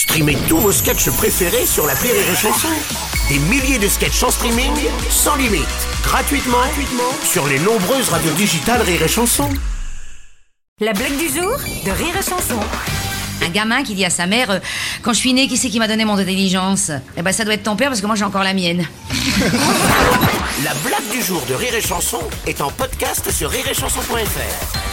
Streamez tous vos sketchs préférés sur la Rire et Chanson. Des milliers de sketchs en streaming, sans limite, gratuitement, gratuitement sur les nombreuses radios digitales Rire et Chanson. La blague du jour de Rire et Chanson. Un gamin qui dit à sa mère euh, Quand je suis né, qui c'est qui m'a donné mon intelligence? Eh ben, ça doit être ton père parce que moi j'ai encore la mienne. La blague du jour de Rire et Chanson est en podcast sur rireetchanson.fr.